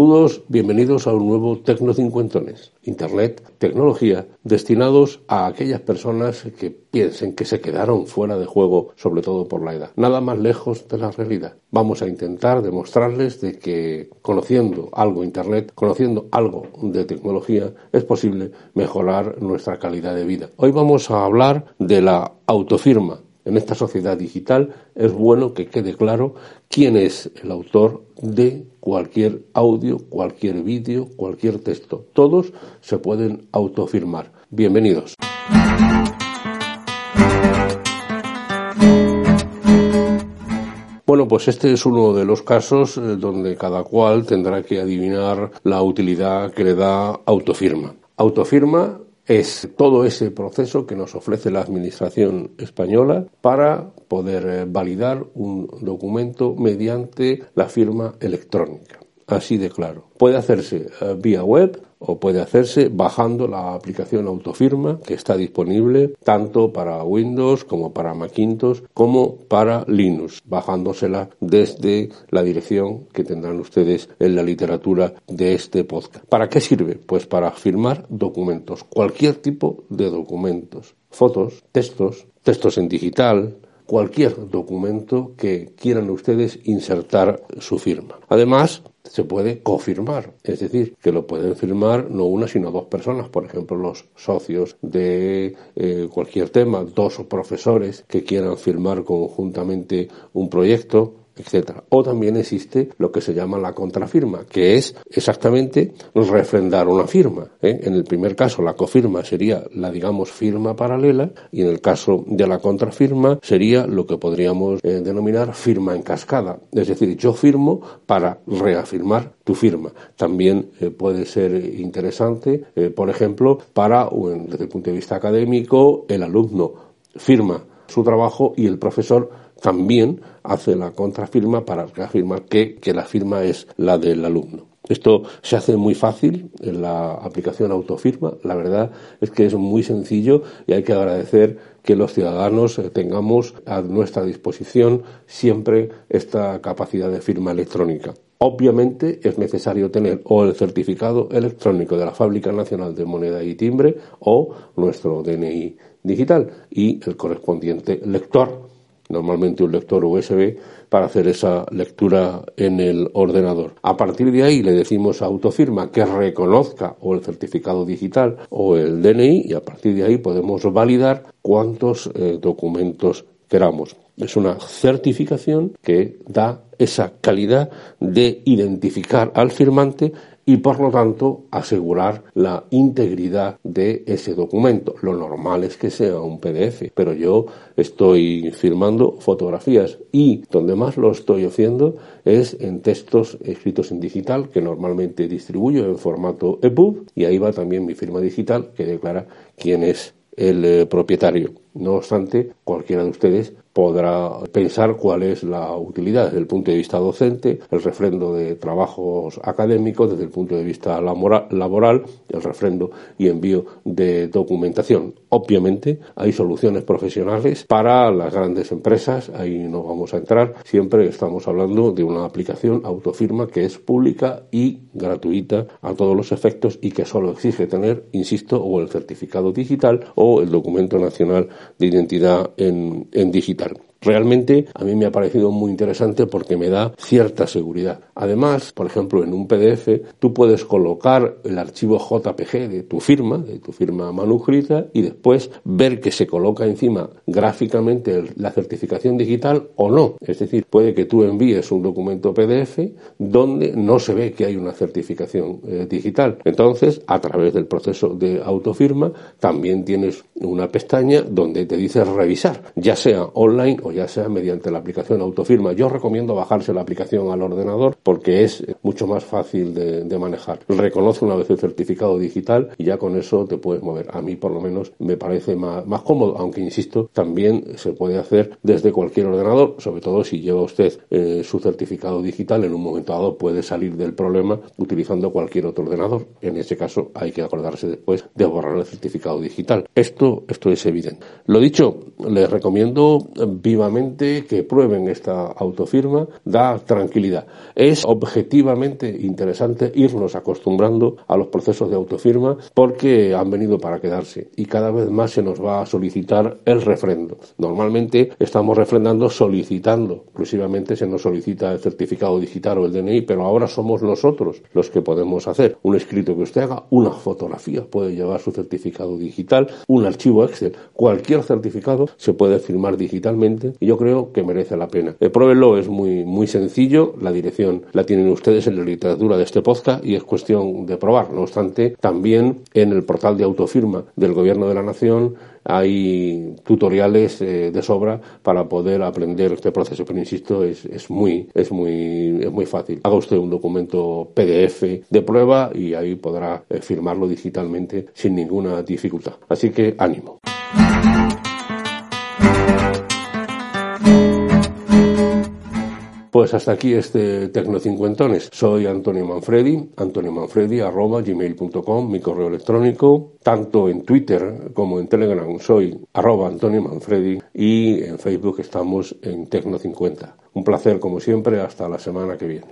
Saludos, bienvenidos a un nuevo Tecno Cincuentones, Internet, tecnología, destinados a aquellas personas que piensen que se quedaron fuera de juego, sobre todo por la edad. Nada más lejos de la realidad. Vamos a intentar demostrarles de que conociendo algo Internet, conociendo algo de tecnología, es posible mejorar nuestra calidad de vida. Hoy vamos a hablar de la autofirma, en esta sociedad digital es bueno que quede claro quién es el autor de cualquier audio, cualquier vídeo, cualquier texto. Todos se pueden autofirmar. Bienvenidos. Bueno, pues este es uno de los casos eh, donde cada cual tendrá que adivinar la utilidad que le da autofirma. Autofirma es todo ese proceso que nos ofrece la Administración española para poder eh, validar un documento mediante la firma electrónica. Así de claro. Puede hacerse eh, vía web o puede hacerse bajando la aplicación Autofirma que está disponible tanto para Windows como para Macintosh como para Linux, bajándosela desde la dirección que tendrán ustedes en la literatura de este podcast. ¿Para qué sirve? Pues para firmar documentos, cualquier tipo de documentos, fotos, textos, textos en digital, cualquier documento que quieran ustedes insertar su firma. Además, se puede cofirmar, es decir, que lo pueden firmar no una sino dos personas, por ejemplo, los socios de eh, cualquier tema, dos profesores que quieran firmar conjuntamente un proyecto, etcétera. O también existe lo que se llama la contrafirma, que es exactamente refrendar una firma. ¿eh? En el primer caso, la cofirma sería la, digamos, firma paralela, y en el caso de la contrafirma sería lo que podríamos eh, denominar firma en cascada. Es decir, yo firmo para reafirmar tu firma. También eh, puede ser interesante, por ejemplo, para, desde el punto de vista académico, el alumno firma su trabajo y el profesor también hace la contrafirma para reafirmar que, que la firma es la del alumno. Esto se hace muy fácil en la aplicación autofirma. La verdad es que es muy sencillo y hay que agradecer que los ciudadanos eh, tengamos a nuestra disposición siempre esta capacidad de firma electrónica. Obviamente es necesario tener o el certificado electrónico de la Fábrica Nacional de Moneda y Timbre o nuestro DNI digital y el correspondiente lector normalmente un lector USB, para hacer esa lectura en el ordenador. A partir de ahí le decimos a autofirma que reconozca o el certificado digital o el DNI y a partir de ahí podemos validar cuántos eh, documentos queramos. Es una certificación que da esa calidad de identificar al firmante y por lo tanto asegurar la integridad de ese documento. Lo normal es que sea un PDF, pero yo estoy firmando fotografías y donde más lo estoy haciendo es en textos escritos en digital que normalmente distribuyo en formato EPUB y ahí va también mi firma digital que declara quién es el eh, propietario. No obstante, cualquiera de ustedes podrá pensar cuál es la utilidad desde el punto de vista docente, el refrendo de trabajos académicos, desde el punto de vista laboral, el refrendo y envío de documentación. Obviamente hay soluciones profesionales para las grandes empresas, ahí no vamos a entrar, siempre estamos hablando de una aplicación autofirma que es pública y gratuita a todos los efectos y que solo exige tener, insisto, o el certificado digital o el documento nacional de identidad en, digital. Realmente a mí me ha parecido muy interesante porque me da cierta seguridad. Además, por ejemplo, en un PDF tú puedes colocar el archivo JPG de tu firma, de tu firma manuscrita, y después ver que se coloca encima gráficamente la certificación digital o no. Es decir, puede que tú envíes un documento PDF donde no se ve que hay una certificación eh, digital. Entonces, a través del proceso de autofirma, también tienes una pestaña donde te dice revisar, ya sea online o pues ya sea mediante la aplicación autofirma. Yo recomiendo bajarse la aplicación al ordenador porque es mucho más fácil de, manejar. Reconoce una vez el certificado digital y ya con eso te puedes mover. A mí por lo menos me parece más, más cómodo, aunque insisto, también se puede hacer desde cualquier ordenador, sobre todo si lleva usted eh, su certificado digital, en un momento dado puede salir del problema utilizando cualquier otro ordenador. En ese caso hay que acordarse después de borrar el certificado digital. Esto, esto es evidente. Lo dicho, les recomiendo que prueben esta autofirma, da tranquilidad. Es objetivamente interesante irnos acostumbrando a los procesos de autofirma porque han venido para quedarse y cada vez más se nos va a solicitar el refrendo. Normalmente estamos refrendando solicitando, exclusivamente se nos solicita el certificado digital o el DNI, pero ahora somos nosotros los que podemos hacer un escrito que usted haga, una fotografía, puede llevar su certificado digital, un archivo Excel, cualquier certificado se puede firmar digitalmente y yo creo que merece la pena. Eh, pruébenlo, es muy, muy sencillo, la dirección la tienen ustedes en la literatura de este podcast y es cuestión de probar. No obstante, también en el portal de autofirma del Gobierno de la Nación hay tutoriales eh, de sobra para poder aprender este proceso, pero insisto, es, es, muy, es, muy, es muy fácil. Haga usted un documento PDF de prueba y ahí podrá eh, firmarlo digitalmente sin ninguna dificultad. Así que ánimo. Pues hasta aquí este Tecnocincuentones. Soy Antonio Manfredi, Antonio Manfredi arroba gmail.com, mi correo electrónico, tanto en Twitter como en Telegram soy arroba Antonio Manfredi y en Facebook estamos en Tecno50. Un placer como siempre, hasta la semana que viene.